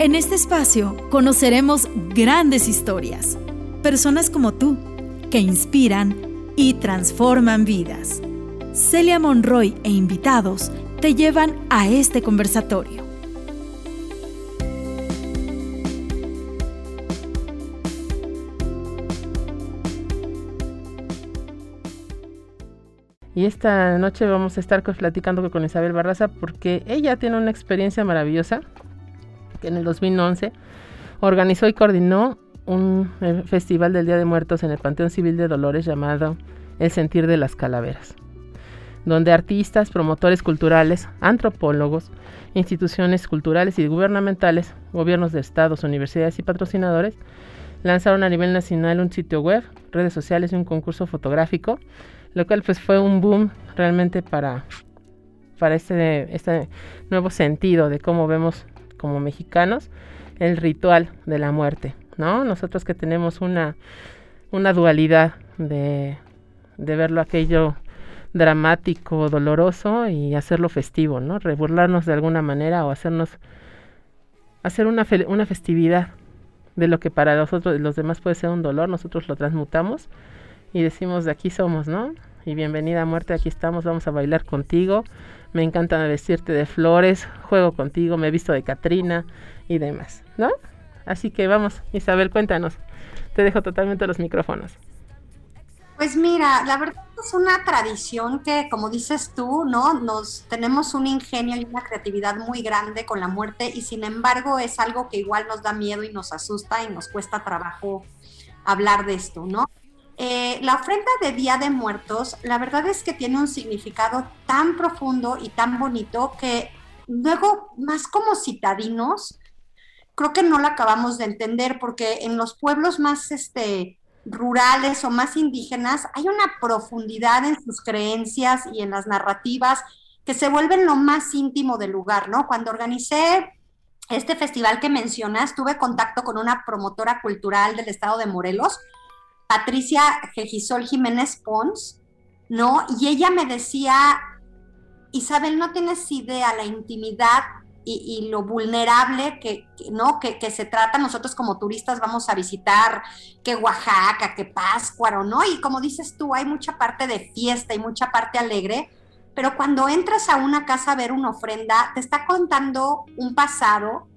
En este espacio conoceremos grandes historias, personas como tú, que inspiran y transforman vidas. Celia Monroy e invitados te llevan a este conversatorio. Y esta noche vamos a estar platicando con Isabel Barraza porque ella tiene una experiencia maravillosa que en el 2011 organizó y coordinó un eh, festival del Día de Muertos en el Panteón Civil de Dolores llamado El Sentir de las Calaveras, donde artistas, promotores culturales, antropólogos, instituciones culturales y gubernamentales, gobiernos de estados, universidades y patrocinadores lanzaron a nivel nacional un sitio web, redes sociales y un concurso fotográfico, lo cual pues fue un boom realmente para, para este, este nuevo sentido de cómo vemos como mexicanos el ritual de la muerte, ¿no? Nosotros que tenemos una, una dualidad de, de verlo aquello dramático, doloroso y hacerlo festivo, ¿no? Reburlarnos de alguna manera o hacernos hacer una, una festividad de lo que para nosotros los demás puede ser un dolor, nosotros lo transmutamos y decimos de aquí somos, ¿no? Y bienvenida a muerte, aquí estamos, vamos a bailar contigo, me encanta vestirte de flores, juego contigo, me he visto de Catrina y demás, ¿no? Así que vamos, Isabel, cuéntanos. Te dejo totalmente los micrófonos. Pues mira, la verdad es una tradición que, como dices tú, ¿no? Nos tenemos un ingenio y una creatividad muy grande con la muerte y sin embargo es algo que igual nos da miedo y nos asusta y nos cuesta trabajo hablar de esto, ¿no? Eh, la ofrenda de Día de Muertos, la verdad es que tiene un significado tan profundo y tan bonito que luego, más como citadinos, creo que no la acabamos de entender porque en los pueblos más este, rurales o más indígenas hay una profundidad en sus creencias y en las narrativas que se vuelven lo más íntimo del lugar, ¿no? Cuando organicé este festival que mencionas, tuve contacto con una promotora cultural del estado de Morelos, Patricia Gejisol Jiménez Pons, ¿no? Y ella me decía, Isabel, no tienes idea la intimidad y, lo vulnerable que, ¿no? Que, se trata. Nosotros como turistas vamos a visitar que Oaxaca, que Páscuaro, ¿no? Y como dices tú, hay mucha parte de fiesta y mucha parte alegre, pero cuando entras a una casa a ver una ofrenda, te está contando un pasado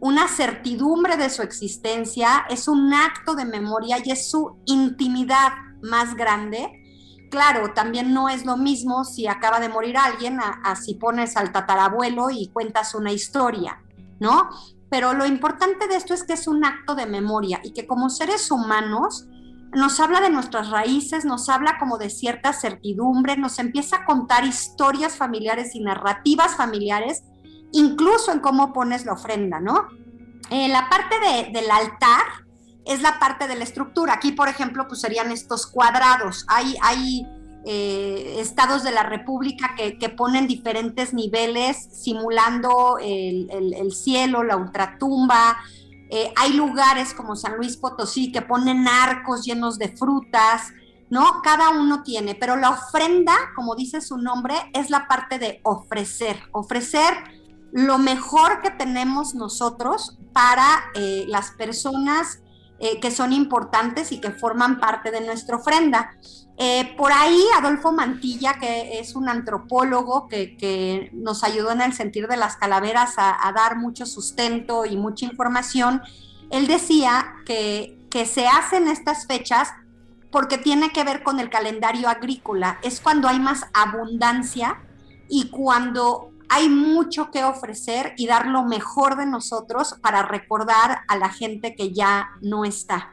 una certidumbre de su existencia, es un acto de memoria y es su intimidad más grande. Claro, también no es lo mismo si acaba de morir alguien a, si pones al tatarabuelo y cuentas una historia, ¿no? Pero lo importante de esto es que es un acto de memoria y que como seres humanos nos habla de nuestras raíces, nos habla como de cierta certidumbre, nos empieza a contar historias familiares y narrativas familiares incluso en cómo pones la ofrenda, ¿no? Eh, la parte del altar es la parte de la estructura. Aquí, por ejemplo, pues serían estos cuadrados. Hay, hay eh, estados de la República que, ponen diferentes niveles simulando el, cielo, la ultratumba. Eh, hay lugares como San Luis Potosí que ponen arcos llenos de frutas, ¿no? Cada uno tiene, pero la ofrenda, como dice su nombre, es la parte de ofrecer. Ofrecer lo mejor que tenemos nosotros para eh, las personas eh, que son importantes y que forman parte de nuestra ofrenda. Eh, por ahí Adolfo Mantilla, que es un antropólogo que, nos ayudó en el sentir de las calaveras a, dar mucho sustento y mucha información, él decía que, que se hacen estas fechas porque tiene que ver con el calendario agrícola. Es cuando hay más abundancia y cuando hay mucho que ofrecer y dar lo mejor de nosotros para recordar a la gente que ya no está,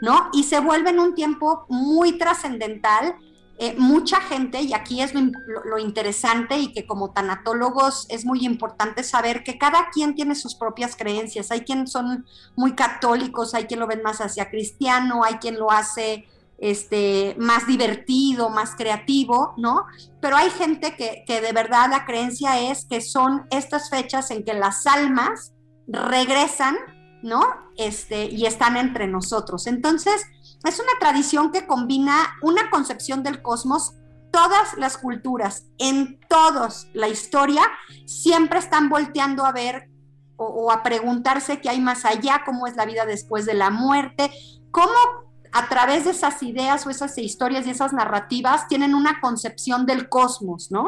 ¿no? Y se vuelve en un tiempo muy trascendental. Eh, mucha gente, y aquí es lo, interesante y que como tanatólogos es muy importante saber que cada quien tiene sus propias creencias. Hay quien son muy católicos, hay quien lo ven más hacia cristiano, hay quien lo hace este, más divertido, más creativo, ¿no? Pero hay gente que, de verdad la creencia es que son estas fechas en que las almas regresan, ¿no? Este, y están entre nosotros. Entonces, es una tradición que combina una concepción del cosmos todas las culturas, en todos la historia, siempre están volteando a ver o, a preguntarse qué hay más allá, cómo es la vida después de la muerte, cómo a través de esas ideas o esas historias y esas narrativas tienen una concepción del cosmos, ¿no?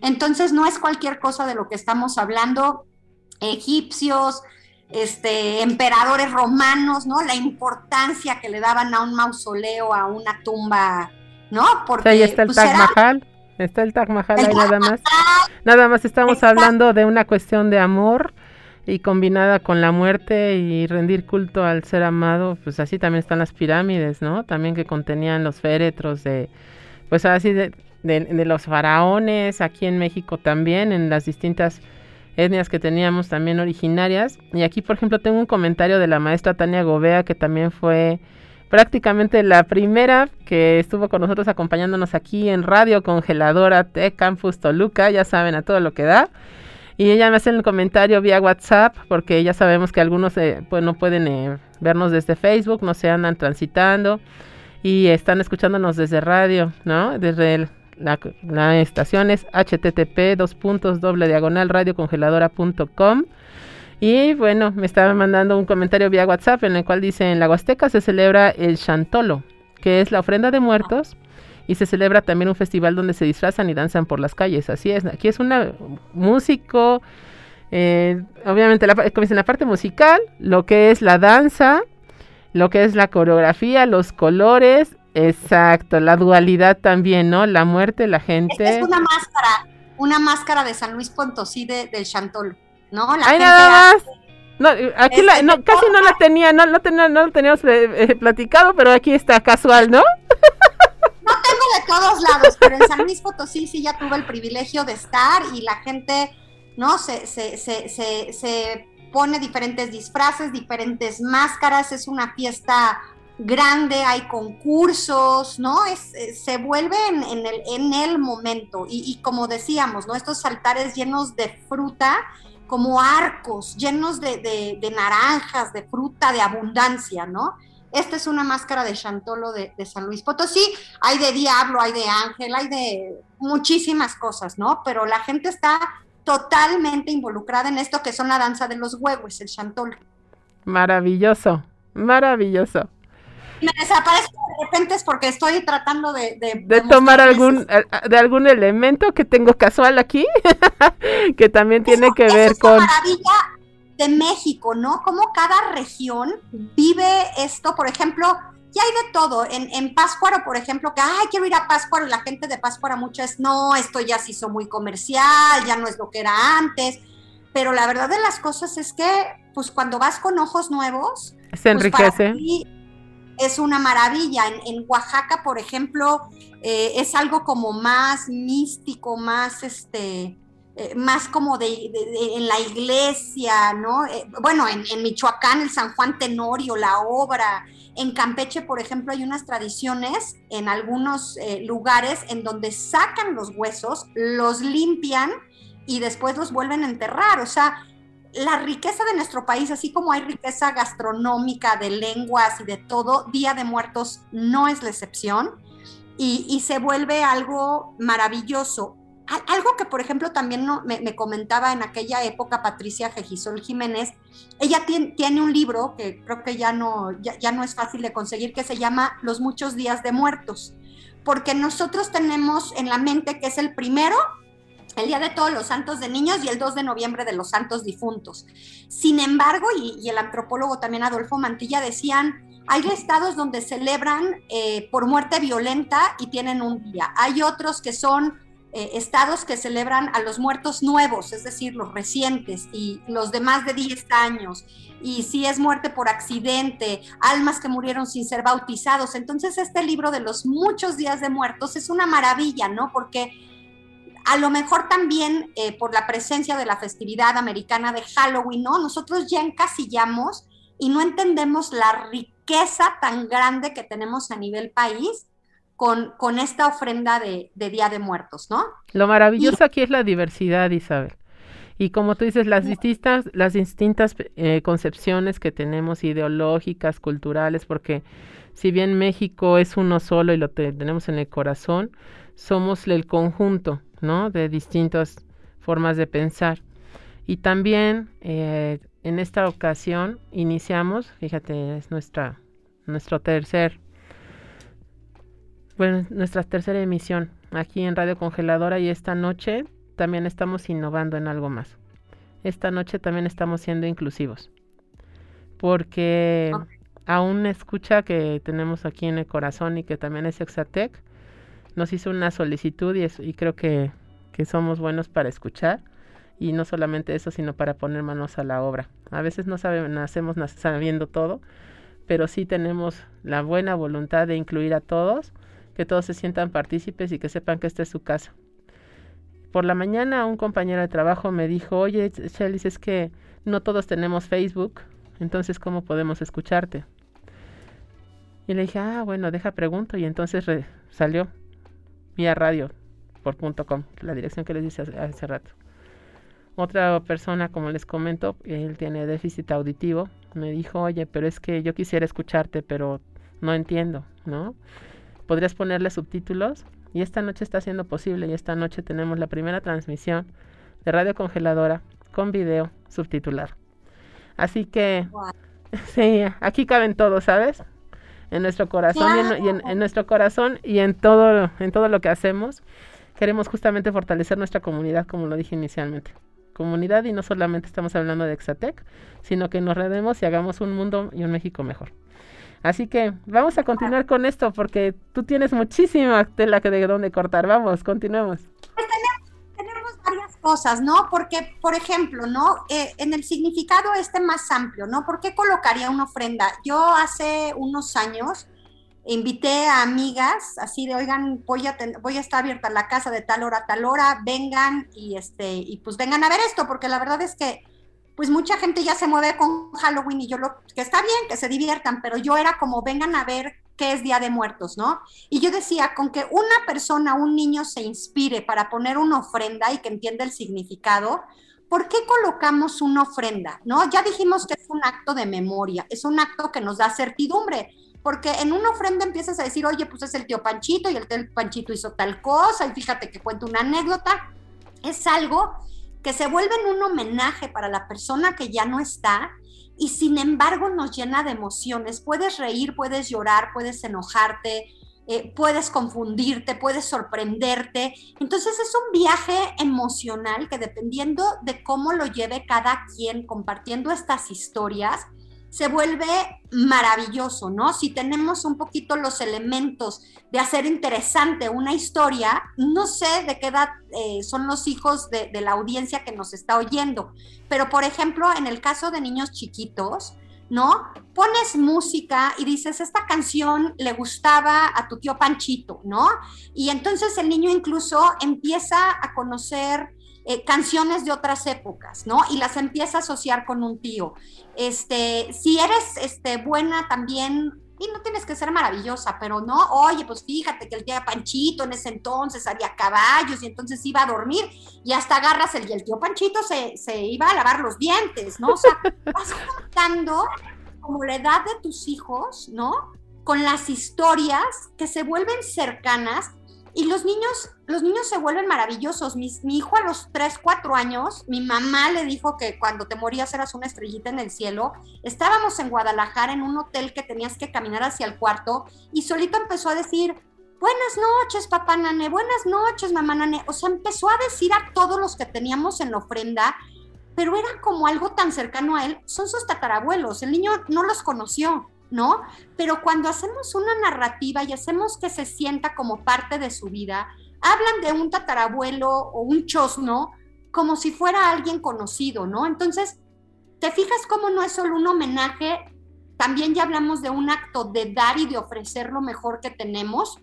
Entonces no es cualquier cosa de lo que estamos hablando, egipcios, este, emperadores romanos, ¿no? La importancia que le daban a un mausoleo, a una tumba, ¿no? Porque ahí está el pues, Taj Mahal, está el Taj Mahal ahí nada más. Nada más estamos hablando de una cuestión de amor y combinada con la muerte y rendir culto al ser amado, pues así también están las pirámides, ¿no? También que contenían los féretros de, pues así de, de los faraones, aquí en México también, en las distintas etnias que teníamos también originarias. Y aquí, por ejemplo, tengo un comentario de la maestra Tania Gobea, que también fue prácticamente la primera que estuvo con nosotros acompañándonos aquí en Radio Congeladora T Campus Toluca, ya saben, a todo lo que da. Y ella me hace el comentario vía WhatsApp, porque ya sabemos que algunos eh, pues no pueden eh, vernos desde Facebook, no se andan transitando y están escuchándonos desde radio, ¿no? Desde la, estación es http dos puntos doble diagonal radiocongeladora.com. Y bueno, me estaba mandando un comentario vía WhatsApp en el cual dice, en la Huasteca se celebra el Chantolo, que es la ofrenda de muertos, y se celebra también un festival donde se disfrazan y danzan por las calles. Así es, aquí es un músico, eh, obviamente la, como la parte musical, lo que es la danza, lo que es la coreografía, los colores Exacto, la dualidad también, ¿no? La muerte, la gente. es una máscara, una máscara de San Luis Pontosí de, del Chantolo, ¿no? La nada más. No, aquí la, no, casi no la tenía, no, no, tenía, no lo teníamos eh, eh, platicado, pero aquí está casual, ¿no? De todos lados, pero en San Luis Potosí sí ya tuve el privilegio de estar y la gente, ¿no? Se, se, se, se, se pone diferentes disfraces, diferentes máscaras, es una fiesta grande, hay concursos, ¿no? Es, eh, se vuelve en, el, en el momento. Y, como decíamos, ¿no? Estos altares llenos de fruta, como arcos, llenos de, naranjas, de fruta, de abundancia, ¿no? Esta es una máscara de Chantolo de, de, San Luis Potosí. Hay de diablo, hay de ángel, hay de muchísimas cosas, ¿no? Pero la gente está totalmente involucrada en esto que son la danza de los huevos, el Chantolo. Maravilloso, maravilloso me desaparezco de repente es porque estoy tratando de... De, tomar algún, de algún elemento que tengo casual aquí, que también tiene que ver es con... maravilla de México, ¿no? Como cada región vive esto, por ejemplo, ya hay de todo. En, en Páscuaro, por ejemplo, que, ay, quiero ir a Páscuaro, y la gente de Páscuaro mucho es, no, esto ya se hizo muy comercial, ya no es lo que era antes. Pero la verdad de las cosas es que, pues cuando vas con ojos nuevos, se pues, enriquece es una maravilla. En, Oaxaca, por ejemplo, eh, es algo como más místico, más este, eh, más como de, en la iglesia, ¿no? Eh, bueno, en, Michoacán, el San Juan Tenorio, la obra. En Campeche, por ejemplo, hay unas tradiciones en algunos lugares en donde sacan los huesos, los limpian y después los vuelven a enterrar. O sea, la riqueza de nuestro país, así como hay riqueza gastronómica, de lenguas y de todo, Día de Muertos no es la excepción y, se vuelve algo maravilloso. Algo que, por ejemplo, también me, comentaba en aquella época Patricia Gejisol Jiménez, ella tiene, un libro que creo que ya no, ya no es fácil de conseguir, que se llama Los muchos días de muertos, porque nosotros tenemos en la mente que es el primero el Día de Todos los Santos de Niños y el 2 de noviembre de los Santos Difuntos. Sin embargo, y, el antropólogo también Adolfo Mantilla decían, hay estados donde celebran eh, por muerte violenta y tienen un día. Hay otros que son eh, estados que celebran a los muertos nuevos, es decir, los recientes y los de más de 10 años. Y si es muerte por accidente, almas que murieron sin ser bautizados. Entonces, este libro de los muchos días de muertos es una maravilla, ¿no? Porque a lo mejor también eh, por la presencia de la festividad americana de Halloween, ¿no? Nosotros ya encasillamos y no entendemos la riqueza tan grande que tenemos a nivel país con, con esta ofrenda de, Día de Muertos, ¿no? Lo maravilloso aquí es la diversidad, Isabel. Y como tú dices, las distintas, las distintas eh, concepciones que tenemos ideológicas, culturales, porque si bien México es uno solo y lo tenemos en el corazón, somos el conjunto ¿no? De distintas formas de pensar. Y también eh, en esta ocasión iniciamos, fíjate, es nuestra, nuestro tercer, bueno, nuestra tercera emisión aquí en Radio Congeladora y esta noche también estamos innovando en algo más. Esta noche también estamos siendo inclusivos. Porque aún escucha que tenemos aquí en el corazón y que también es Exatec, nos hizo una solicitud y, y creo que, que somos buenos para escuchar y no solamente eso, sino para poner manos a la obra. A veces no sabemos, nacemos sabiendo todo, pero sí tenemos la buena voluntad de incluir a todos, que todos se sientan partícipes y que sepan que esta es su casa. Por la mañana un compañero de trabajo me dijo, oye, Shelly, es que no todos tenemos Facebook, entonces ¿cómo podemos escucharte? Y le dije, ah, bueno, deja pregunto. Y entonces salió vía radio por punto .com, la dirección que les dije hace rato. Otra persona, como les comento, él tiene déficit auditivo, me dijo, oye, pero es que yo quisiera escucharte, pero no entiendo, ¿no? ¿Podrías ponerle subtítulos? Y esta noche está siendo posible y esta noche tenemos la primera transmisión de Radio Congeladora con video subtitular. Así que, sí, aquí caben todos, ¿sabes? En nuestro corazón y, en, en, nuestro corazón y en todo, en todo lo que hacemos. Queremos justamente fortalecer nuestra comunidad, como lo dije inicialmente comunidad y no solamente estamos hablando de Exatec, sino que nos redemos y hagamos un mundo y un México mejor. Así que vamos a continuar con esto porque tú tienes muchísima tela que de dónde cortar. Vamos, continuemos. Pues tenemos, varias cosas, ¿no? Porque, por ejemplo, ¿no? Eh, en el significado este más amplio, ¿no? ¿Por qué colocaría una ofrenda? Yo hace unos años invité a amigas, así de, oigan, voy a, voy a estar abierta la casa de tal hora a tal hora, vengan y, este, y pues vengan a ver esto, porque la verdad es que pues mucha gente ya se mueve con Halloween y yo lo, que está bien, que se diviertan, pero yo era como, vengan a ver qué es Día de Muertos, ¿no? Y yo decía, con que una persona, un niño se inspire para poner una ofrenda y que entienda el significado, ¿por qué colocamos una ofrenda? ¿No? Ya dijimos que es un acto de memoria, es un acto que nos da certidumbre porque en una ofrenda empiezas a decir, oye, pues es el tío Panchito y el tío Panchito hizo tal cosa y fíjate que cuento una anécdota. Es algo que se vuelve en un homenaje para la persona que ya no está y sin embargo nos llena de emociones. Puedes reír, puedes llorar, puedes enojarte, eh, puedes confundirte, puedes sorprenderte. Entonces es un viaje emocional que dependiendo de cómo lo lleve cada quien compartiendo estas historias, se vuelve maravilloso, ¿no? Si tenemos un poquito los elementos de hacer interesante una historia, no sé de qué edad eh, son los hijos de, la audiencia que nos está oyendo, pero por ejemplo, en el caso de niños chiquitos, ¿no? Pones música y dices, esta canción le gustaba a tu tío Panchito, ¿no? Y entonces el niño incluso empieza a conocer eh, canciones de otras épocas, ¿no? Y las empieza a asociar con un tío. Este, si eres este, buena también, y no tienes que ser maravillosa, pero no, oye, pues fíjate que el tío Panchito en ese entonces había caballos y entonces iba a dormir y hasta agarras el, y el tío Panchito se, se iba a lavar los dientes, ¿no? O sea, vas contando como la edad de tus hijos, ¿no? Con las historias que se vuelven cercanas y los niños, los niños se vuelven maravillosos. Mi, hijo a los 3, 4 años, mi mamá le dijo que cuando te morías eras una estrellita en el cielo. Estábamos en Guadalajara en un hotel que tenías que caminar hacia el cuarto y solito empezó a decir, buenas noches, papá Nane, buenas noches, mamá Nane. O sea, empezó a decir a todos los que teníamos en la ofrenda, pero era como algo tan cercano a él. Son sus tatarabuelos, el niño no los conoció. ¿No? Pero cuando hacemos una narrativa y hacemos que se sienta como parte de su vida, hablan de un tatarabuelo o un chosno como si fuera alguien conocido, ¿no? Entonces, ¿te fijas cómo no es solo un homenaje? También ya hablamos de un acto de dar y de ofrecer lo mejor que tenemos.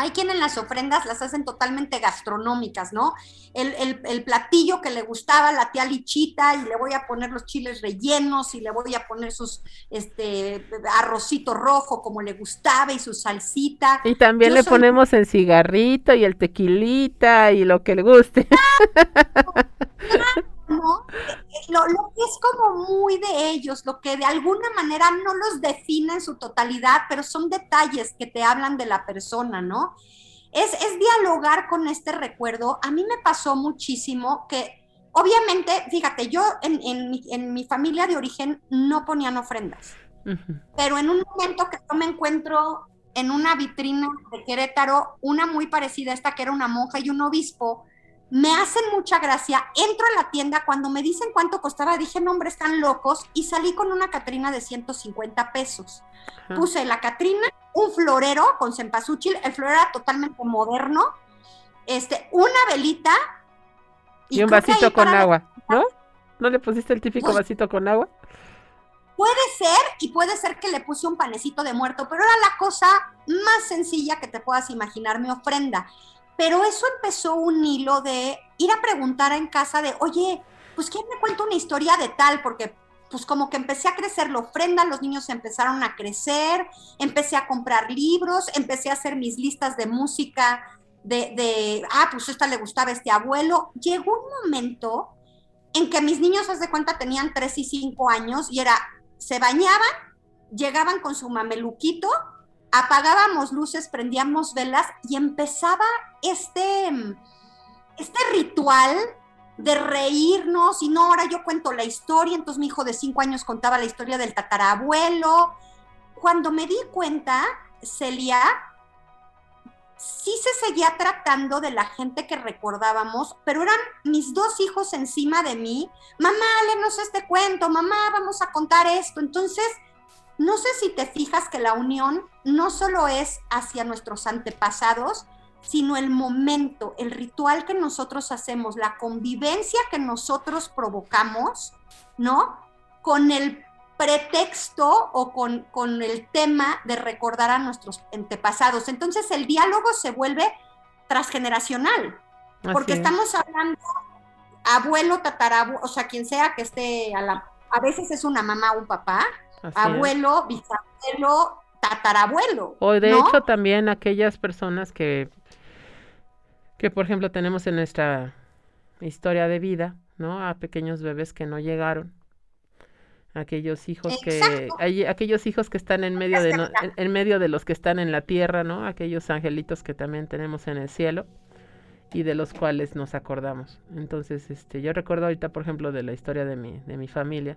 Hay quien en las ofrendas las hacen totalmente gastronómicas, ¿no? El, platillo que le gustaba la tía Lichita y le voy a poner los chiles rellenos y le voy a poner sus este arrocito rojo como le gustaba y su salsita. Y también le ponemos el cigarrito y el tequilita y lo que le guste. ¿no? Lo, lo, que es como muy de ellos, lo que de alguna manera no los define en su totalidad, pero son detalles que te hablan de la persona, ¿no? Es, es dialogar con este recuerdo. A mí me pasó muchísimo que obviamente, fíjate, yo en, mi, familia de origen no ponían ofrendas, pero en un momento que yo me encuentro en una vitrina de Querétaro, una muy parecida a esta que era una monja y un obispo, me hacen mucha gracia, entro a la tienda, cuando me dicen cuánto costaba, dije, no, hombre, están locos, y salí con una Catrina de 150 pesos. Puse la Catrina, un florero con cempasúchil, el florero era totalmente moderno, este, una velita. Y, un vasito con agua, ¿no? ¿No le pusiste el típico pues vasito con agua? Puede ser, y puede ser que le puse un panecito de muerto, pero era la cosa más sencilla que te puedas imaginar mi ofrenda. Pero eso empezó un hilo de ir a preguntar en casa de, oye, pues ¿quién me cuenta una historia de tal? Porque pues como que empecé a crecer la ofrenda, los niños empezaron a crecer, empecé a comprar libros, empecé a hacer mis listas de música de, de ah, pues esta le gustaba este abuelo. Llegó un momento en que mis niños, haz de cuenta, tenían 3 y 5 años y era, se bañaban, llegaban con su mameluquito, apagábamos luces, prendíamos velas y empezaba este, este ritual de reírnos y no, ahora yo cuento la historia, entonces mi hijo de cinco años contaba la historia del tatarabuelo. Cuando me di cuenta, Celia, sí se seguía tratando de la gente que recordábamos, pero eran mis dos hijos encima de mí. Mamá, léenos este cuento, mamá, vamos a contar esto. Entonces, no sé si te fijas que la unión no solo es hacia nuestros antepasados, sino el momento, el ritual que nosotros hacemos, la convivencia que nosotros provocamos, ¿no? Con el pretexto o con, con el tema de recordar a nuestros antepasados. Entonces el diálogo se vuelve transgeneracional, porque estamos hablando abuelo, tatarabuelo, o sea, quien sea que esté a la... A veces es una mamá o un papá, abuelo, bisabuelo, tatarabuelo. O de hecho también aquellas personas que, que por ejemplo tenemos en nuestra historia de vida, ¿no? A pequeños bebés que no llegaron. Aquellos hijos que hay, aquellos hijos que están en medio de en, medio de los que están en la tierra, ¿no? Aquellos angelitos que también tenemos en el cielo y de los cuales nos acordamos. Entonces, este, yo recuerdo ahorita, por ejemplo, de la historia de mi, de mi familia.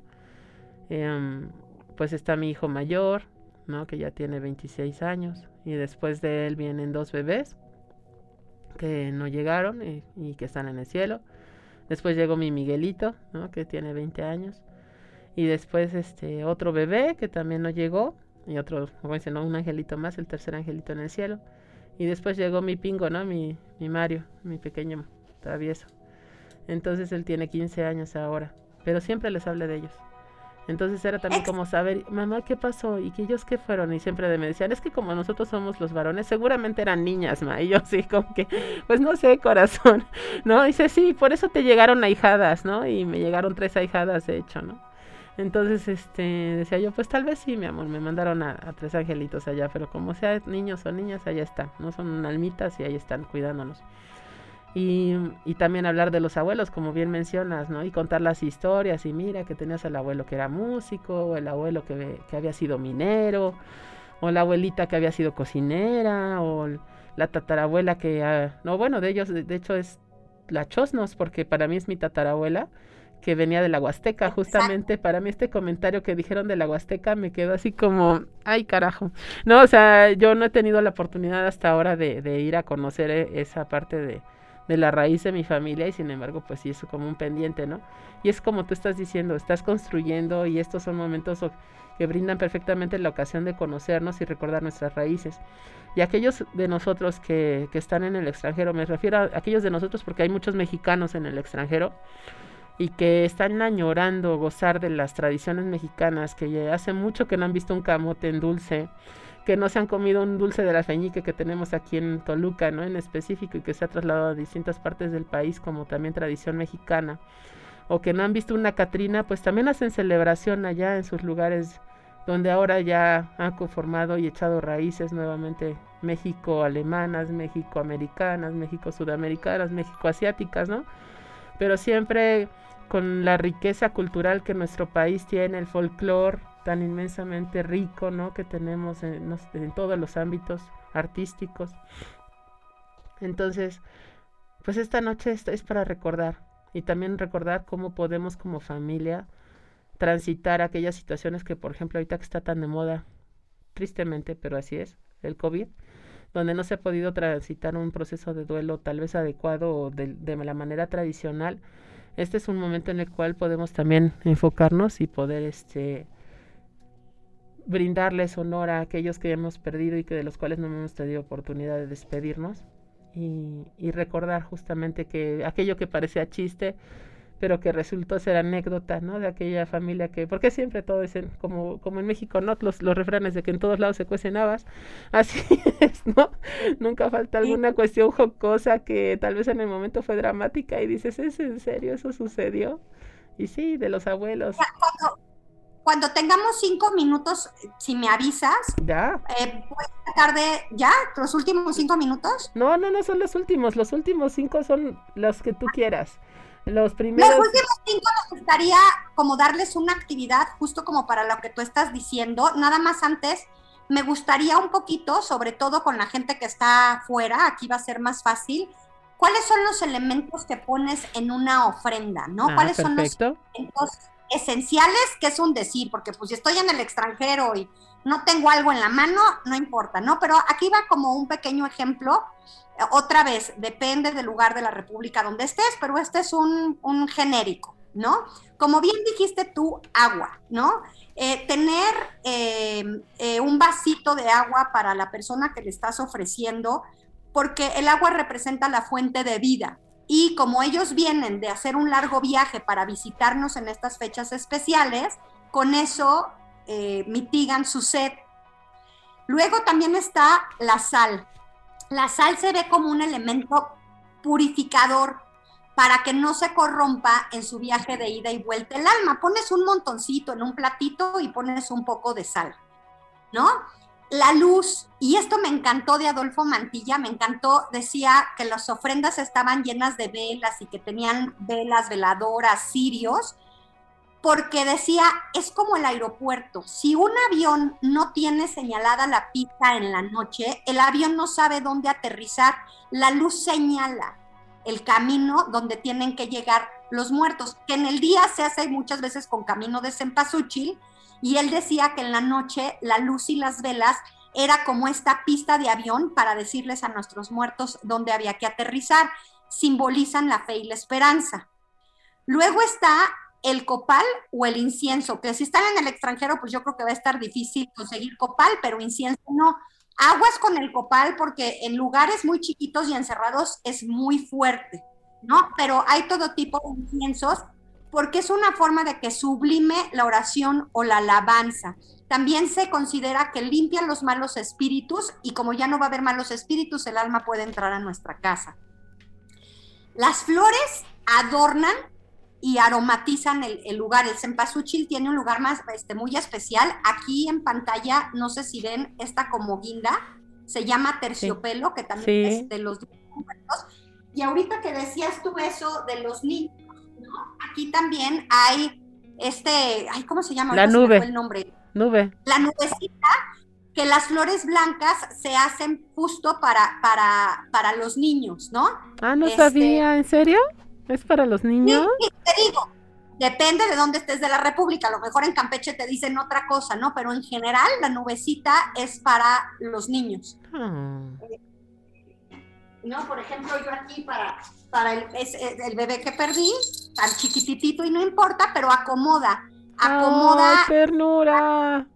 Eh, pues está mi hijo mayor, ¿no? Que ya tiene 26 años. Y después de él vienen dos bebés que no llegaron y, que están en el cielo. Después llegó mi Miguelito, ¿no? Que tiene 20 años. Y después este otro bebé que también no llegó. Y otro, como ¿no? un angelito más, el tercer angelito en el cielo. Y después llegó mi pingo, ¿no? Mi, mi Mario, mi pequeño travieso. Entonces él tiene 15 años ahora. Pero siempre les hablé de ellos. Entonces era también como saber, mamá, ¿qué pasó? ¿Y que ellos qué fueron? Y siempre me decían, es que como nosotros somos los varones, seguramente eran niñas, ma. Y yo sí, como que, pues no sé, corazón, ¿no? dice, sí, por eso te llegaron ahijadas, ¿no? Y me llegaron tres ahijadas, de hecho, ¿no? Entonces, este, decía yo, pues tal vez sí, mi amor, me mandaron a, a tres angelitos allá, pero como sea niños o niñas, allá están, ¿no? Son almitas y ahí están cuidándonos. Y, y, también hablar de los abuelos, como bien mencionas, ¿no? Y contar las historias. Y mira que tenías al abuelo que era músico, o el abuelo que, que había sido minero, o la abuelita que había sido cocinera, o la tatarabuela que... Ah, no, bueno, de ellos, de, hecho, es la Chosnos, porque para mí es mi tatarabuela que venía de la Huasteca, justamente para mí este comentario que dijeron de la Huasteca me quedó así como, ay carajo, no, o sea, yo no he tenido la oportunidad hasta ahora de, de ir a conocer eh, esa parte de, de la raíz de mi familia y sin embargo pues sí es como un pendiente, ¿no? Y es como tú estás diciendo, estás construyendo y estos son momentos que brindan perfectamente la ocasión de conocernos y recordar nuestras raíces. Y aquellos de nosotros que, que están en el extranjero, me refiero a aquellos de nosotros porque hay muchos mexicanos en el extranjero y que están añorando gozar de las tradiciones mexicanas, que hace mucho que no han visto un camote en dulce, que no se han comido un dulce de la feñique que tenemos aquí en Toluca, ¿no? En específico y que se ha trasladado a distintas partes del país como también tradición mexicana. O que no han visto una Catrina, pues también hacen celebración allá en sus lugares donde ahora ya han conformado y echado raíces nuevamente México alemanas, México americanas, México sudamericanas, México asiáticas, ¿no? Pero siempre con la riqueza cultural que nuestro país tiene, el folclore, tan inmensamente rico, ¿no? Que tenemos en, todos los ámbitos artísticos. Entonces, pues esta noche es, es para recordar, y también recordar cómo podemos como familia transitar aquellas situaciones que, por ejemplo, ahorita que está tan de moda, tristemente, pero así es, el COVID, donde no se ha podido transitar un proceso de duelo tal vez adecuado o de, de la manera tradicional, este es un momento en el cual podemos también enfocarnos y poder este brindarles honor a aquellos que hemos perdido y que de los cuales no hemos tenido oportunidad de despedirnos y, y recordar justamente que aquello que parecía chiste pero que resultó ser anécdota, ¿no? De aquella familia que, porque siempre todo es como, como en México, ¿no? Los, los refranes de que en todos lados se cuecen habas, así es, ¿no? Nunca falta alguna cuestión jocosa que tal vez en el momento fue dramática y dices, ¿es en serio eso sucedió? Y sí, de los abuelos. Cuando, cuando tengamos cinco minutos, si me avisas, ya. Eh, tratar de, ¿ya? ¿Los últimos cinco minutos? No, no, no son los últimos, los últimos cinco son los que tú quieras. Los primeros. Los últimos cinco nos gustaría como darles una actividad, justo como para lo que tú estás diciendo. Nada más antes, me gustaría un poquito, sobre todo con la gente que está fuera, aquí va a ser más fácil. ¿Cuáles son los elementos que pones en una ofrenda, no? Ah, ¿Cuáles son los elementos esenciales? Que es un decir, porque pues si estoy en el extranjero y no tengo algo en la mano, no importa, ¿no? Pero aquí va como un pequeño ejemplo otra vez, depende del lugar de la República donde estés, pero este es un, genérico, ¿no? Como bien dijiste tú, agua, ¿no? Eh, tener eh, eh, un vasito de agua para la persona que le estás ofreciendo, porque el agua representa la fuente de vida. Y como ellos vienen de hacer un largo viaje para visitarnos en estas fechas especiales, con eso mitigan su sed. Luego también está la sal. La sal se ve como un elemento purificador para que no se corrompa en su viaje de ida y vuelta el alma. Pones un montoncito en un platito y pones un poco de sal, ¿no? La luz, y esto me encantó de Adolfo Mantilla, me encantó, decía que las ofrendas estaban llenas de velas y que tenían velas, veladoras, cirios, porque decía, es como el aeropuerto. Si un avión no tiene señalada la pista en la noche, el avión no sabe dónde aterrizar. La luz señala el camino donde tienen que llegar los muertos, que en el día se hace muchas veces con camino de cempasúchil, y él decía que en la noche la luz y las velas era como esta pista de avión para decirles a nuestros muertos dónde había que aterrizar, simbolizan la fe y la esperanza. Luego está el copal o el incienso, que si están en el extranjero, pues yo creo que va a estar difícil conseguir copal, pero incienso no. Aguas con el copal porque en lugares muy chiquitos y encerrados es muy fuerte, ¿no? Pero hay todo tipo de inciensos porque es una forma de que sublime la oración o la alabanza. También se considera que limpian los malos espíritus y como ya no va a haber malos espíritus, el alma puede entrar a nuestra casa. Las flores adornan y aromatizan el, lugar. El cempasúchil tiene un lugar más este, muy especial. Aquí en pantalla, no sé si ven esta como guinda, se llama terciopelo, que también es de los Y ahorita que decías tú eso de los niños, ¿no? aquí también hay este, ay, ¿cómo se llama? La nube. el nombre. Nube. La nubecita, que las flores blancas se hacen justo para, para, para los niños, ¿no? Ah, no sabía, ¿en serio? ¿Es para los niños? Sí, te digo, depende de dónde estés de la República. A lo mejor en Campeche te dicen otra cosa, ¿no? Pero en general la nubecita es para los niños. Ah. ¿No? Por ejemplo, yo aquí para, para el, el bebé que perdí, tan chiquititito y no importa, pero acomoda. Acomoda. ternura!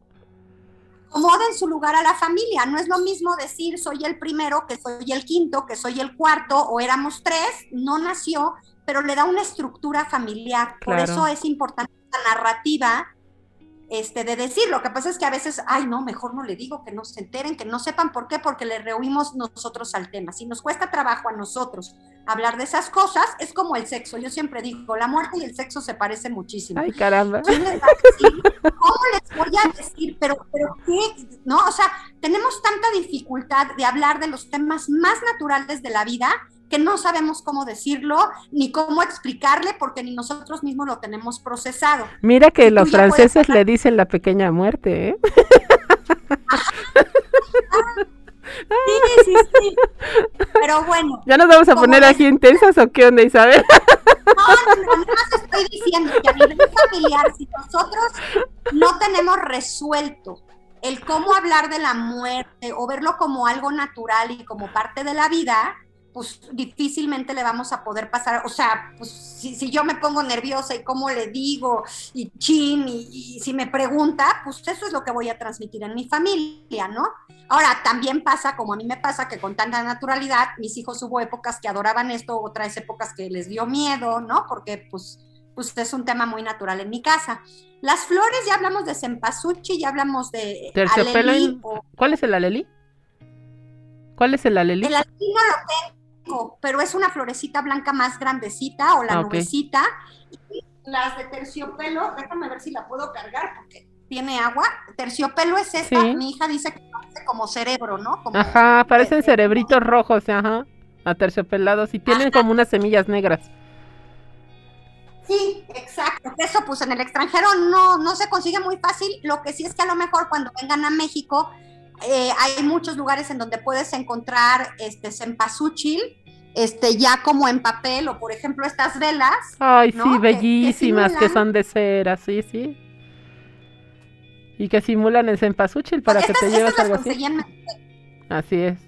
acomoda en su lugar a la familia. No es lo mismo decir soy el primero, que soy el quinto, que soy el cuarto, o éramos tres, no nació, pero le da una estructura familiar. Por eso es importante la narrativa este, de decir. Lo que pasa es que a veces, ay, no, mejor no le digo, que no se enteren, que no sepan por qué, porque le rehuimos nosotros al tema. Si nos cuesta trabajo a nosotros hablar de esas cosas, es como el sexo. Yo siempre digo, la muerte y el sexo se parecen muchísimo. Ay, caramba. ¿Quién les va a decir? ¿Cómo les voy a decir? Pero, pero qué, ¿no? O sea, tenemos tanta dificultad de hablar de los temas más naturales de la vida que no sabemos cómo decirlo ni cómo explicarle porque ni nosotros mismos lo tenemos procesado. Mira que los franceses le dicen la pequeña muerte, ¿eh? Sí, sí, sí. Pero bueno. ¿Ya nos vamos a poner aquí intensas o qué onda, Isabel? No, no, no, estoy diciendo que a nivel familiar, si nosotros no tenemos resuelto el cómo hablar de la muerte o verlo como algo natural y como parte de la vida, pues difícilmente le vamos a poder pasar, o sea, pues si, yo me pongo nerviosa y cómo le digo, y chin, y, si me pregunta, pues eso es lo que voy a transmitir en mi familia, ¿no? Ahora, también pasa, como a mí me pasa, que con tanta naturalidad, mis hijos hubo épocas que adoraban esto, otras épocas que les dio miedo, ¿no? Porque pues, pues es un tema muy natural en mi casa. Las flores, ya hablamos de cempasúchil, ya hablamos de alelí. ¿Cuál es el alelí? ¿Cuál es el alelí? El alelí no lo tengo, pero es una florecita blanca más grandecita o la ah, nubecita. Y las de terciopelo, déjame ver si la puedo cargar porque tiene agua. Terciopelo es esta, mi hija dice que parece como cerebro, ¿no? ajá, parecen cerebritos rojos, ajá, aterciopelados y tienen como unas semillas negras. Sí, exacto. Eso pues en el extranjero no, no se consigue muy fácil. Lo que sí es que a lo mejor cuando vengan a México eh, hay muchos lugares en donde puedes encontrar este cempasúchil, este ya como en papel o por ejemplo estas velas. Ay, sí, bellísimas que, son de cera, sí, sí. Y que simulan el cempasúchil para que te lleves algo así. Así es.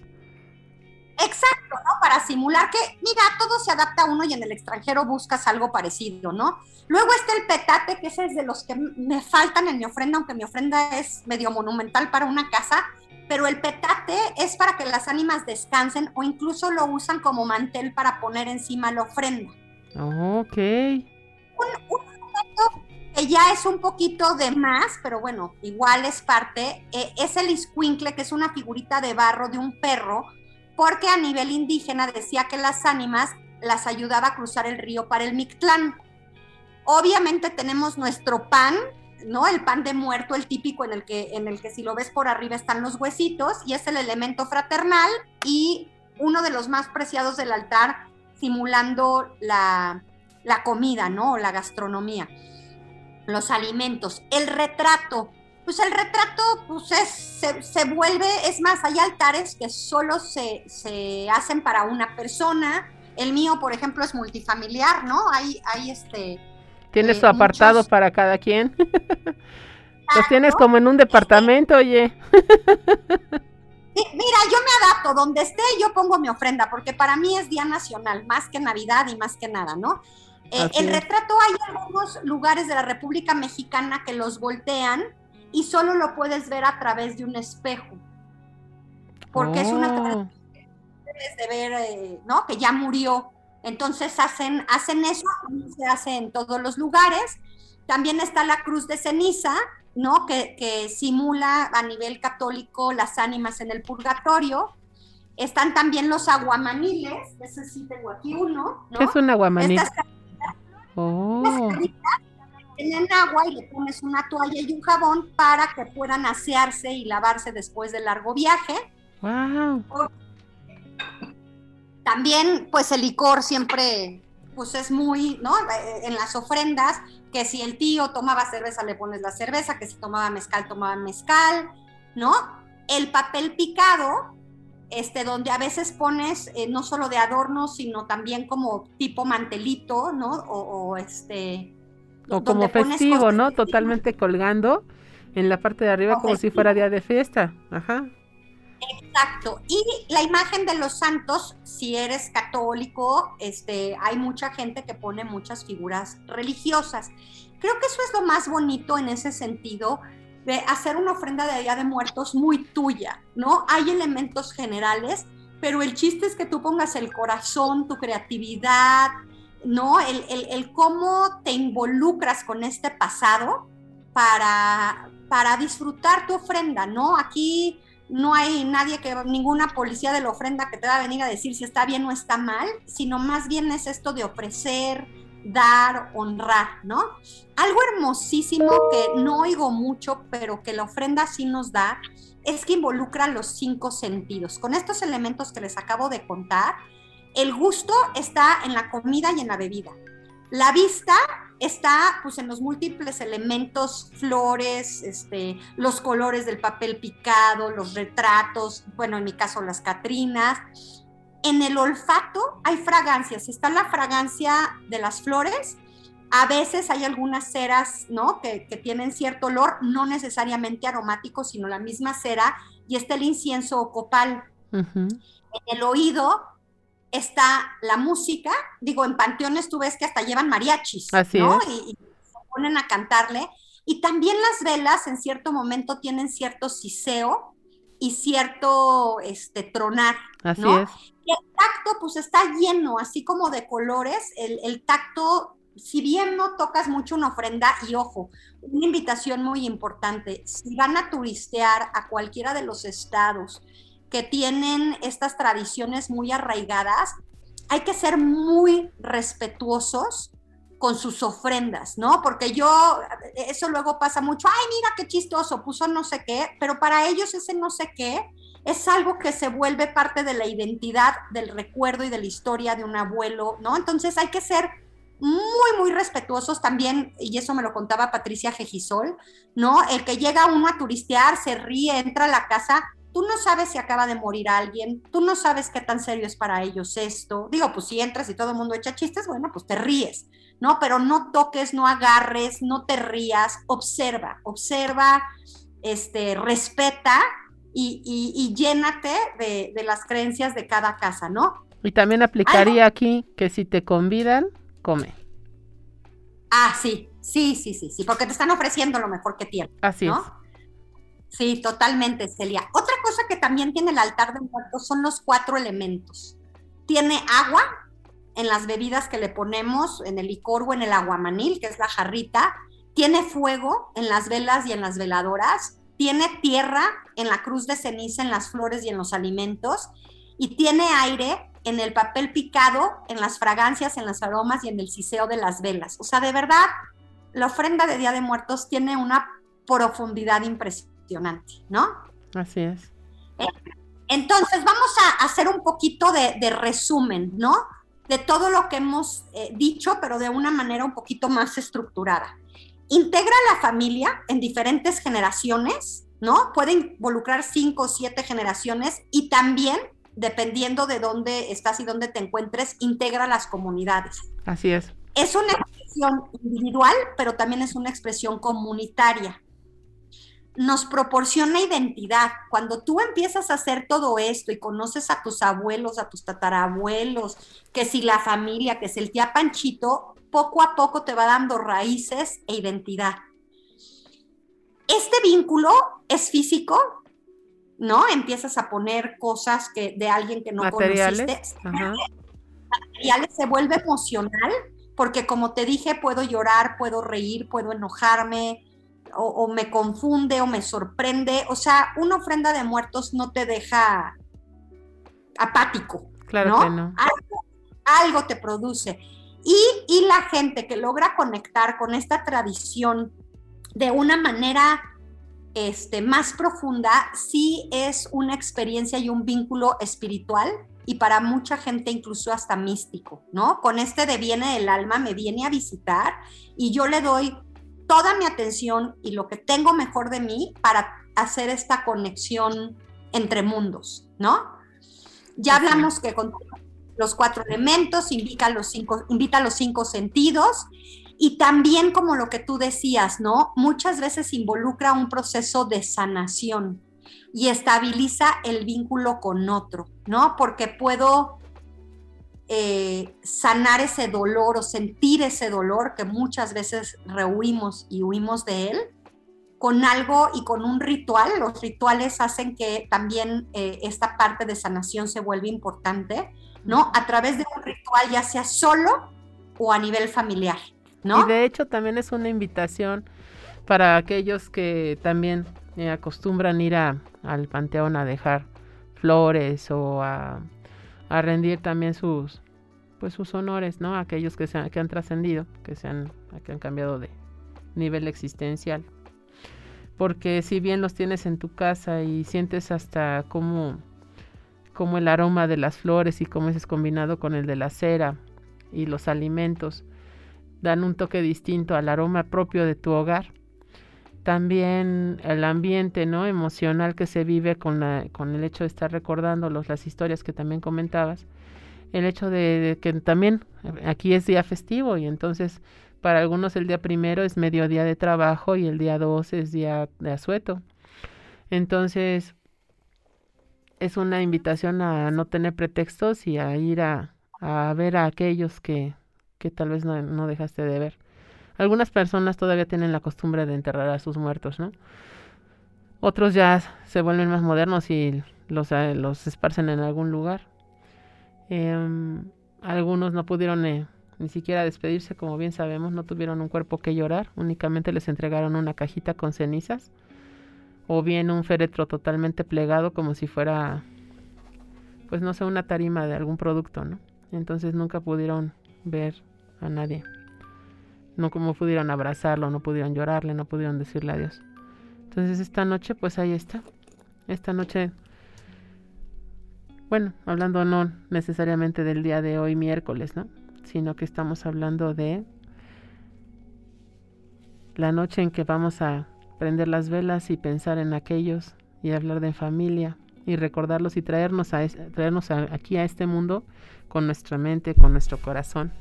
Exacto. Para simular que, mira, todo se adapta a uno y en el extranjero buscas algo parecido, ¿no? Luego está el petate, que ese es de los que me faltan en mi ofrenda, aunque mi ofrenda es medio monumental para una casa, pero el petate es para que las ánimas descansen o incluso lo usan como mantel para poner encima la ofrenda. Ok. Un, que ya es un poquito de más, pero bueno, igual es parte, eh, es el iscuincle, que es una figurita de barro de un perro porque a nivel indígena decía que las ánimas las ayudaba a cruzar el río para el Mictlán. Obviamente tenemos nuestro pan, ¿no? El pan de muerto, el típico en el que, en el que si lo ves por arriba están los huesitos, y es el elemento fraternal y uno de los más preciados del altar, simulando la, la comida, ¿no? La gastronomía, los alimentos. El retrato, pues el retrato pues es, se, vuelve, es más, hay altares que solo se, hacen para una persona. El mío, por ejemplo, es multifamiliar, ¿no? Hay, hay este... Tienes eh, su apartado para cada quien. Los tienes como en un departamento, oye. Mira, yo me adapto, donde esté yo pongo mi ofrenda, porque para mí es Día Nacional, más que Navidad y más que nada, ¿no? Eh, el retrato hay algunos lugares de la República Mexicana que los voltean y solo lo puedes ver a través de un espejo. Porque es una oh. de ver, eh, ¿no? Que ya murió. Entonces hacen, hacen eso, se hace en todos los lugares. También está la cruz de ceniza, ¿no? Que, que simula a nivel católico las ánimas en el purgatorio. Están también los aguamaniles, ese sí tengo aquí uno. ¿no? ¿Qué es un aguamanil? oh en agua y le pones una toalla y un jabón para que puedan asearse y lavarse después del largo viaje. Wow. También, pues el licor siempre, pues es muy, ¿no? En las ofrendas, que si el tío tomaba cerveza, le pones la cerveza, que si tomaba mezcal, tomaba mezcal, ¿no? El papel picado, este, donde a veces pones eh, no solo de adorno, sino también como tipo mantelito, ¿no? O, o este, o como festivo, ¿no? Totalmente colgando en la parte de arriba como si fuera día de fiesta. Ajá. Exacto. Y la imagen de los santos, si eres católico, este, hay mucha gente que pone muchas figuras religiosas. Creo que eso es lo más bonito en ese sentido de hacer una ofrenda de Día de Muertos muy tuya, ¿no? Hay elementos generales, pero el chiste es que tú pongas el corazón, tu creatividad, ¿no? El, cómo te involucras con este pasado para, para disfrutar tu ofrenda, ¿no? Aquí no hay nadie que, ninguna policía de la ofrenda que te va a venir a decir si está bien o está mal, sino más bien es esto de ofrecer, dar, honrar, ¿no? Algo hermosísimo que no oigo mucho, pero que la ofrenda sí nos da, es que involucra los cinco sentidos. Con estos elementos que les acabo de contar, el gusto está en la comida y en la bebida. La vista está pues en los múltiples elementos, flores, este, los colores del papel picado, los retratos, bueno, en mi caso las catrinas. En el olfato hay fragancias, está la fragancia de las flores, a veces hay algunas ceras, ¿no? Que, tienen cierto olor, no necesariamente aromático, sino la misma cera, y está el incienso o copal. En el oído está la música, digo, en panteones tú ves que hasta llevan mariachis, ¿no? Y, se ponen a cantarle. Y también las velas en cierto momento tienen cierto siseo y cierto este, tronar, Así ¿no? es. Y el tacto pues está lleno, así como de colores, el, el tacto si bien no tocas mucho una ofrenda, y ojo, una invitación muy importante, si van a turistear a cualquiera de los estados que tienen estas tradiciones muy arraigadas, hay que ser muy respetuosos con sus ofrendas, ¿no? Porque yo, eso luego pasa mucho, ay, mira qué chistoso, puso no sé qué, pero para ellos ese no sé qué es algo que se vuelve parte de la identidad, del recuerdo y de la historia de un abuelo, ¿no? Entonces hay que ser muy, muy respetuosos también, y eso me lo contaba Patricia Gejisol, ¿no? El que llega uno a turistear, se ríe, entra a la casa, tú no sabes si acaba de morir alguien, tú no sabes qué tan serio es para ellos esto. Digo, pues si entras y todo el mundo echa chistes, bueno, pues te ríes, ¿no? Pero no toques, no agarres, no te rías, observa, observa, este, respeta y, y, llénate de, de, las creencias de cada casa, ¿no? Y también aplicaría aquí que si te convidan, come. Ah, sí, sí, sí, sí, sí, porque te están ofreciendo lo mejor que tienen. Así es. Sí, totalmente, Celia. Otra cosa que también tiene el altar de muertos son los cuatro elementos. Tiene agua en las bebidas que le ponemos, en el licor o en el aguamanil, que es la jarrita. Tiene fuego en las velas y en las veladoras. Tiene tierra en la cruz de ceniza, en las flores y en los alimentos. Y tiene aire en el papel picado, en las fragancias, en los aromas y en el siseo de las velas. O sea, de verdad, la ofrenda de Día de Muertos tiene una profundidad impresionante, ¿no? Así es. Entonces, vamos a hacer un poquito de, resumen, ¿no? De todo lo que hemos eh, dicho, pero de una manera un poquito más estructurada. Integra la familia en diferentes generaciones, ¿no? Puede involucrar cinco o siete generaciones y también dependiendo de dónde estás y dónde te encuentres, integra las comunidades. Así es. Es una expresión individual, pero también es una expresión comunitaria. Nos proporciona identidad. Cuando tú empiezas a hacer todo esto y conoces a tus abuelos, a tus tatarabuelos, que si la familia, que es el tía Panchito, poco a poco te va dando raíces e identidad. Este vínculo es físico, ¿no? Empiezas a poner cosas que de alguien que no Materiales. conociste. Materiales se vuelve emocional, porque como te dije, puedo llorar, puedo reír, puedo enojarme, o, me confunde, o me sorprende. O sea, una ofrenda de muertos no te deja apático. Claro ¿no? que no. Algo, te produce. Y, y la gente que logra conectar con esta tradición de una manera este, más profunda, sí es una experiencia y un vínculo espiritual y para mucha gente incluso hasta místico, ¿no? Con este de viene del alma, me viene a visitar y yo le doy toda mi atención y lo que tengo mejor de mí para hacer esta conexión entre mundos, ¿no? Ya hablamos que con los cuatro elementos invita los cinco, invita los cinco sentidos y también como lo que tú decías, ¿no? Muchas veces involucra un proceso de sanación y estabiliza el vínculo con otro, ¿no? Porque puedo eh, sanar ese dolor o sentir ese dolor que muchas veces rehuimos y huimos de él con algo y con un ritual. Los rituales hacen que también eh, esta parte de sanación se vuelva importante, ¿no? A través de un ritual, ya sea solo o a nivel familiar. Y de hecho también es una invitación para aquellos que también eh, acostumbran ir a, al panteón a dejar flores o a, rendir también sus pues sus honores, ¿no? Aquellos que, se, que han trascendido, que, se han, que han cambiado de nivel existencial. Porque si bien los tienes en tu casa y sientes hasta como, como el aroma de las flores y cómo es combinado con el de la cera y los alimentos, dan un toque distinto al aroma propio de tu hogar. También el ambiente ¿no? emocional que se vive con, la, con el hecho de estar recordándolos, las historias que también comentabas. El hecho de, que también aquí es día festivo y entonces para algunos el día primero es mediodía de trabajo y el día dos es día de asueto. Entonces es una invitación a no tener pretextos y a ir a, a ver a aquellos que, que tal vez no, no, dejaste de ver. Algunas personas todavía tienen la costumbre de enterrar a sus muertos, ¿no? Otros ya se vuelven más modernos y los, eh, los esparcen en algún lugar. Eh, algunos no pudieron eh, ni siquiera despedirse, como bien sabemos, no tuvieron un cuerpo que llorar, únicamente les entregaron una cajita con cenizas o bien un féretro totalmente plegado como si fuera, pues no sé, una tarima de algún producto, ¿no? Entonces nunca pudieron ver a nadie. No como pudieron abrazarlo, no pudieron llorarle, no pudieron decirle adiós. Entonces esta noche, pues ahí está. Esta noche, bueno, hablando no necesariamente del día de hoy miércoles, ¿no? Sino que estamos hablando de la noche en que vamos a prender las velas y pensar en aquellos y hablar de familia y recordarlos y traernos, a, traernos aquí a este mundo con nuestra mente, con nuestro corazón.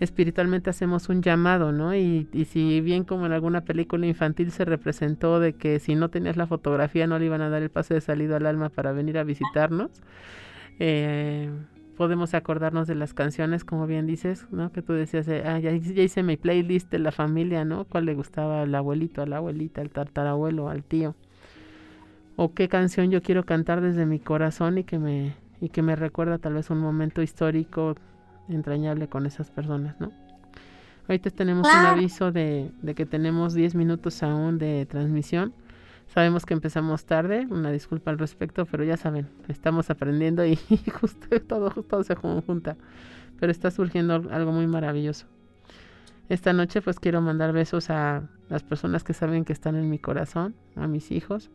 Espiritualmente hacemos un llamado, ¿no? Y, y, si bien como en alguna película infantil se representó de que si no tenías la fotografía no le iban a dar el pase de salido al alma para venir a visitarnos, eh, podemos acordarnos de las canciones, como bien dices, ¿no? Que tú decías, ah, ya, ya, hice mi playlist de la familia, ¿no? ¿Cuál le gustaba al abuelito, a la abuelita, al tartarabuelo, al tío? O qué canción yo quiero cantar desde mi corazón y que me, y que me recuerda tal vez un momento histórico entrañable con esas personas, ¿no? Ahorita tenemos un aviso de, de que tenemos 10 minutos aún de transmisión. Sabemos que empezamos tarde, una disculpa al respecto, pero ya saben, estamos aprendiendo y justo todo, todo se conjunta. Pero está surgiendo algo muy maravilloso. Esta noche pues quiero mandar besos a las personas que saben que están en mi corazón, a mis hijos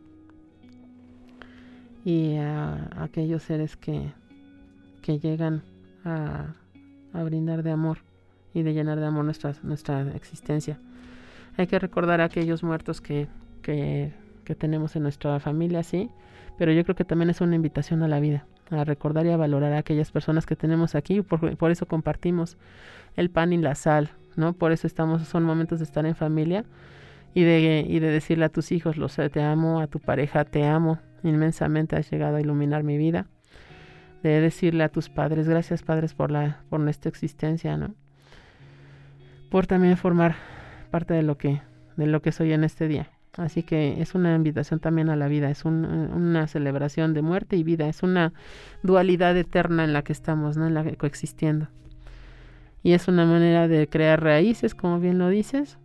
y a, aquellos seres que, que llegan a, a, brindar de amor y de llenar de amor nuestra, nuestra existencia. Hay que recordar a aquellos muertos que, que que tenemos en nuestra familia, sí, pero yo creo que también es una invitación a la vida, a recordar y a valorar a aquellas personas que tenemos aquí, por, por eso compartimos el pan y la sal, ¿no? Por eso estamos, son momentos de estar en familia y de, y de decirle a tus hijos, los te amo, a tu pareja, te amo, inmensamente has llegado a iluminar mi vida, de decirle a tus padres, gracias padres por, la, por nuestra existencia, ¿no? Por también formar parte de lo que, de lo que soy en este día. Así que es una invitación también a la vida, es una celebración de muerte y vida, es una dualidad eterna en la que estamos, ¿no? en la que coexistiendo. Y es una manera de crear raíces, como bien lo dices,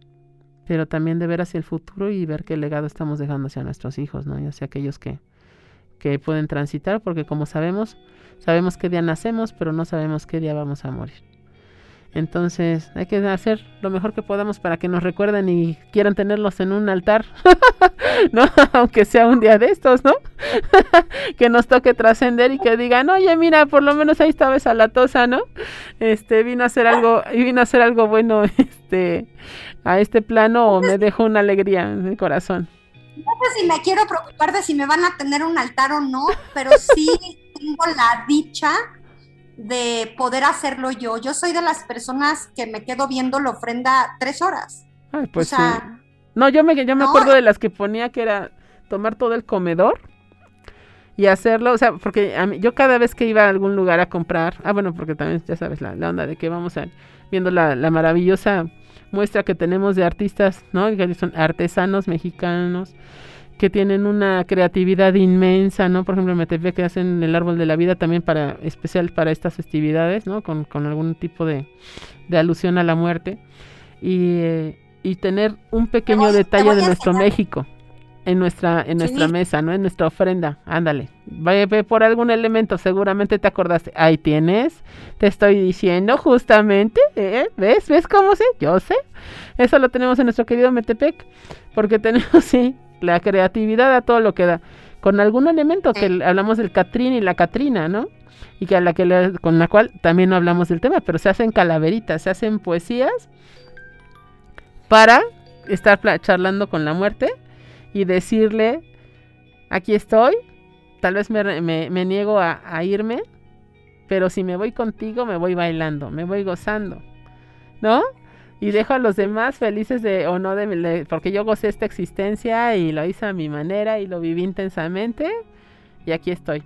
pero también de ver hacia el futuro y ver qué legado estamos dejando hacia nuestros hijos, ¿no? y hacia aquellos que, que pueden transitar, porque como sabemos, sabemos qué día nacemos, pero no sabemos qué día vamos a morir. Entonces hay que hacer lo mejor que podamos para que nos recuerden y quieran tenerlos en un altar, ¿no? Aunque sea un día de estos, ¿no? que nos toque trascender y que digan, oye, mira, por lo menos ahí estaba esa latosa, ¿no? Este, vino a hacer algo, vino a hacer algo bueno, este, a este plano o me dejó una alegría en mi corazón. No sé si me quiero preocupar de si me van a tener un altar o no, pero sí tengo la dicha de poder hacerlo yo. Yo soy de las personas que me quedo viendo la ofrenda tres horas. Ay, pues sí. No, yo me, yo me acuerdo de las que ponía que era tomar todo el comedor y hacerlo, o sea, porque a mí, yo cada vez que iba a algún lugar a comprar, ah, bueno, porque también ya sabes la, onda de que vamos a, viendo la, la, maravillosa muestra que tenemos de artistas, ¿no? Que son artesanos mexicanos que tienen una creatividad inmensa, ¿no? Por ejemplo, Metepec que hacen el árbol de la vida también para especial para estas festividades, ¿no? Con, con algún tipo de, de, alusión a la muerte y, eh, y tener un pequeño detalle de nuestro México en nuestra en nuestra mesa, ¿no? En nuestra ofrenda. Ándale. Ve, ve, por algún elemento, seguramente te acordaste. Ahí tienes. Te estoy diciendo justamente, ¿eh? ¿Ves? ¿Ves cómo sé? Yo sé. Eso lo tenemos en nuestro querido Metepec, porque tenemos sí la creatividad a todo lo que da. con algún elemento que hablamos del Catrín y la Catrina, ¿no? Y que a la que con la cual también no hablamos del tema, pero se hacen calaveritas, se hacen poesías para estar charlando con la muerte y decirle, aquí estoy, tal vez me, niego a, irme, pero si me voy contigo me voy bailando, me voy gozando, ¿no? Y dejo a los demás felices de o no de, porque yo gocé esta existencia y lo hice a mi manera y lo viví intensamente y aquí estoy.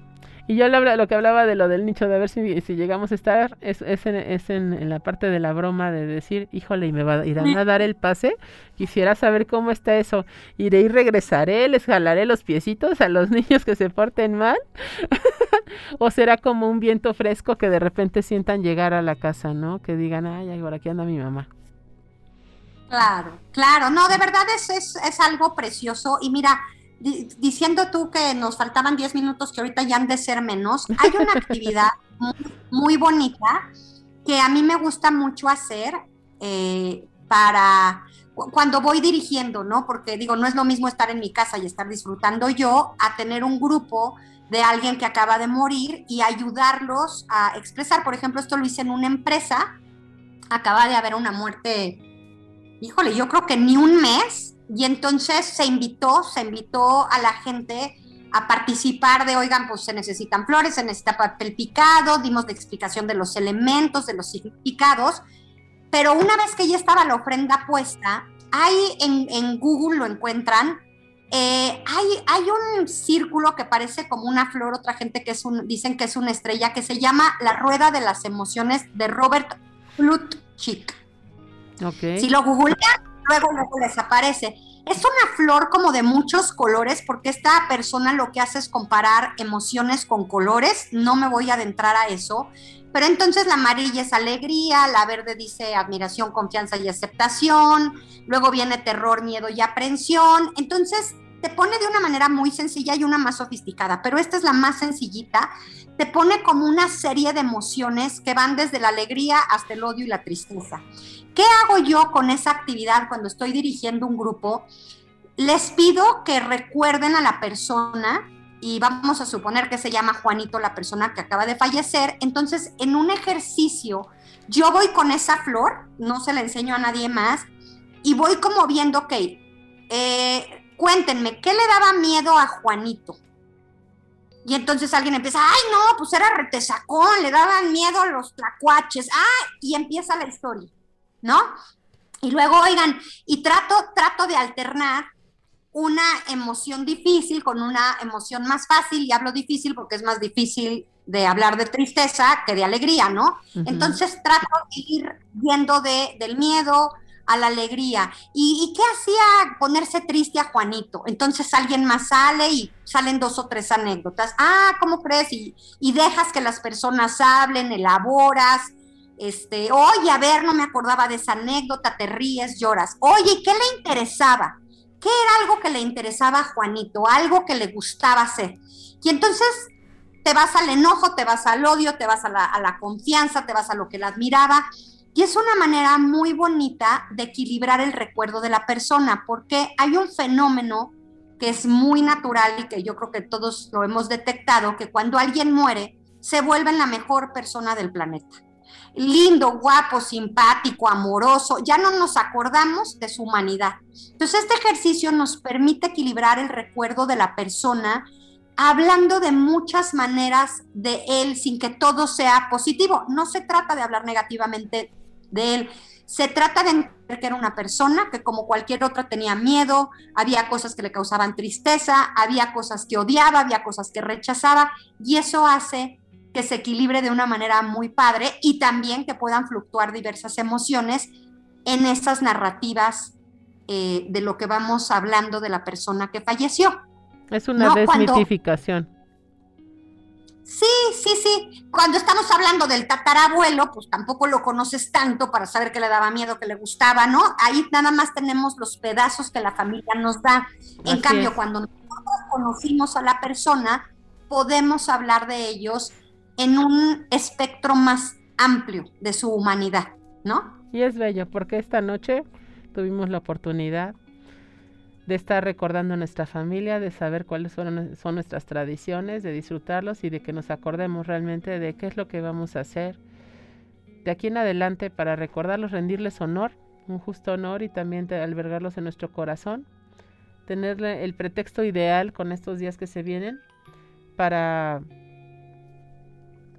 Y yo lo, que hablaba de lo del nicho, de ver si, llegamos a estar, es, es, en, es en, la parte de la broma de decir, híjole, y me va a ir a dar el pase. Quisiera saber cómo está eso. Iré y regresaré, les jalaré los piecitos a los niños que se porten mal. o será como un viento fresco que de repente sientan llegar a la casa, ¿no? Que digan, ay, por aquí anda mi mamá. Claro, claro, no, de verdad es, es, es algo precioso. Y mira, diciendo tú que nos faltaban 10 minutos, que ahorita ya han de ser menos, hay una actividad muy, bonita que a mí me gusta mucho hacer eh, para cuando voy dirigiendo, ¿no? Porque digo, no es lo mismo estar en mi casa y estar disfrutando yo a tener un grupo de alguien que acaba de morir y ayudarlos a expresar. Por ejemplo, esto lo hice en una empresa, acaba de haber una muerte, híjole, yo creo que ni un mes, y entonces se invitó, se invitó a la gente a participar de, oigan, pues se necesitan flores, se necesita papel picado, dimos la explicación de los elementos, de los significados, pero una vez que ya estaba la ofrenda puesta, hay en, Google lo encuentran, eh, hay, hay, un círculo que parece como una flor, otra gente que es un, dicen que es una estrella, que se llama La Rueda de las Emociones de Robert Plutchik. Okay. Si lo googlean, luego, luego les aparece. Es una flor como de muchos colores porque esta persona lo que hace es comparar emociones con colores, no me voy a adentrar a eso, pero entonces la amarilla es alegría, la verde dice admiración, confianza y aceptación, luego viene terror, miedo y aprensión, entonces te pone de una manera muy sencilla y una más sofisticada, pero esta es la más sencillita, te pone como una serie de emociones que van desde la alegría hasta el odio y la tristeza. ¿Qué hago yo con esa actividad cuando estoy dirigiendo un grupo? Les pido que recuerden a la persona y vamos a suponer que se llama Juanito, la persona que acaba de fallecer. Entonces, en un ejercicio, yo voy con esa flor, no se la enseño a nadie más, y voy como viendo, ok, eh, cuéntenme, ¿qué le daba miedo a Juanito? Y entonces alguien empieza, ay no, pues era retesacón, le daban miedo a los tlacuaches, ah, y empieza la historia. ¿no? Y luego, oigan, y trato, trato de alternar una emoción difícil con una emoción más fácil, y hablo difícil porque es más difícil de hablar de tristeza que de alegría, ¿no? Entonces trato de ir viendo de, del miedo a la alegría. ¿Y, qué hacía ponerse triste a Juanito? Entonces alguien más sale y salen dos o tres anécdotas. Ah, ¿cómo crees? Y, y dejas que las personas hablen, elaboras, este, oye, a ver, no me acordaba de esa anécdota, te ríes, lloras. Oye, ¿qué le interesaba? ¿Qué era algo que le interesaba a Juanito? Algo que le gustaba hacer. Y entonces te vas al enojo, te vas al odio, te vas a la, a la confianza, te vas a lo que la admiraba. Y es una manera muy bonita de equilibrar el recuerdo de la persona, porque hay un fenómeno que es muy natural y que yo creo que todos lo hemos detectado, que cuando alguien muere, se vuelve la mejor persona del planeta lindo, guapo, simpático, amoroso, ya no nos acordamos de su humanidad. Entonces este ejercicio nos permite equilibrar el recuerdo de la persona hablando de muchas maneras de él sin que todo sea positivo. No se trata de hablar negativamente de él, se trata de entender que era una persona que como cualquier otra tenía miedo, había cosas que le causaban tristeza, había cosas que odiaba, había cosas que rechazaba y eso hace que se equilibre de una manera muy padre y también que puedan fluctuar diversas emociones en esas narrativas eh, de lo que vamos hablando de la persona que falleció. Es una desmitificación. Sí, sí, sí. Cuando estamos hablando del tatarabuelo, pues tampoco lo conoces tanto para saber que le daba miedo, que le gustaba, ¿no? Ahí nada más tenemos los pedazos que la familia nos da. En cambio, cuando nosotros conocimos a la persona, podemos hablar de ellos en un espectro más amplio de su humanidad, ¿no? Y es bello porque esta noche tuvimos la oportunidad de estar recordando nuestra familia, de saber cuáles son, son nuestras tradiciones, de disfrutarlos y de que nos acordemos realmente de qué es lo que vamos a hacer. De aquí en adelante para recordarlos, rendirles honor, un justo honor y también albergarlos en nuestro corazón, tenerle el pretexto ideal con estos días que se vienen para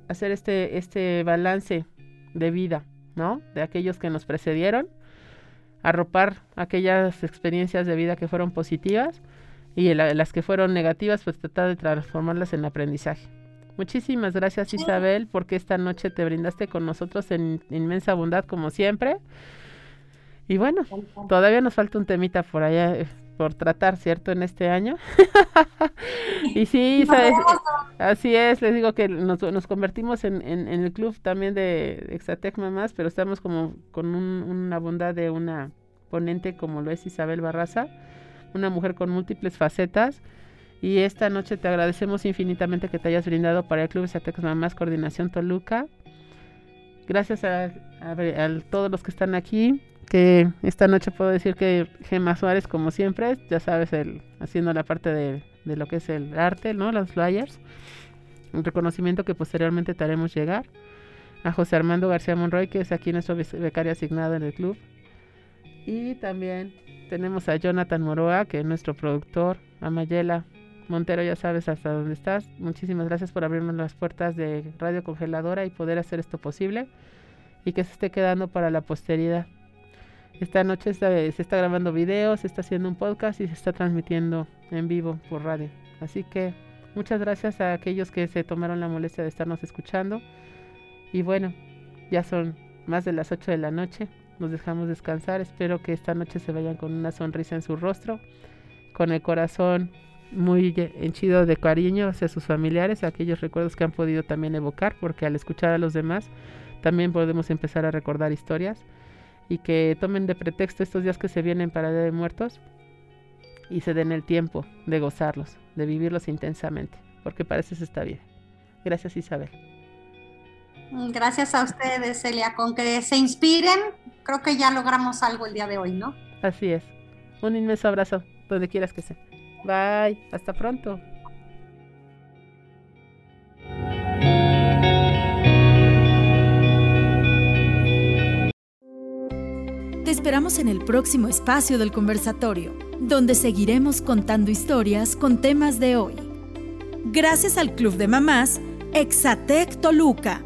hacer este, este balance de vida, ¿no? De aquellos que nos precedieron arropar aquellas experiencias de vida que fueron positivas y las que fueron negativas, pues tratar de transformarlas en aprendizaje. Muchísimas gracias Isabel porque esta noche te brindaste con nosotros en inmensa bondad como siempre. Y bueno, todavía nos falta un temita por allá eh, por tratar, ¿cierto? En este año. y sí, así es, les digo que nos, nos convertimos en, en, el club también de Exatec Mamás, pero estamos como con una bondad de una ponente como lo es Isabel Barraza, una mujer con múltiples facetas. Y esta noche te agradecemos infinitamente que te hayas brindado para el Club Exatec Mamás Coordinación Toluca. Gracias a, a, a todos los que están aquí que esta noche puedo decir que Gemma Suárez, como siempre, ya sabes, el, haciendo la parte de, lo que es el arte, ¿no? Los flyers. Un reconocimiento que posteriormente te haremos llegar. A José Armando García Monroy, que es aquí nuestro becario asignado en el club. Y también tenemos a Jonathan Moroa, que es nuestro productor. A Mayela Montero, ya sabes hasta dónde estás. Muchísimas gracias por abrirnos las puertas de Radio Congeladora y poder hacer esto posible. Y que se esté quedando para la posteridad. Esta noche se está grabando videos, se está haciendo un podcast y se está transmitiendo en vivo por radio. Así que muchas gracias a aquellos que se tomaron la molestia de estarnos escuchando. Y bueno, ya son más de las 8 de la noche. Nos dejamos descansar. Espero que esta noche se vayan con una sonrisa en su rostro, con el corazón muy henchido de cariño hacia sus familiares, aquellos recuerdos que han podido también evocar, porque al escuchar a los demás también podemos empezar a recordar historias y que tomen de pretexto estos días que se vienen para Día de Muertos y se den el tiempo de gozarlos, de vivirlos intensamente, porque para eso se está bien. Gracias Isabel. Gracias a ustedes, Celia, con que se inspiren, creo que ya logramos algo el día de hoy, ¿no? Así es. Un inmenso abrazo, donde quieras que sea. Bye, hasta pronto. Te esperamos en el próximo espacio del conversatorio, donde seguiremos contando historias con temas de hoy. Gracias al Club de Mamás Exatec Toluca.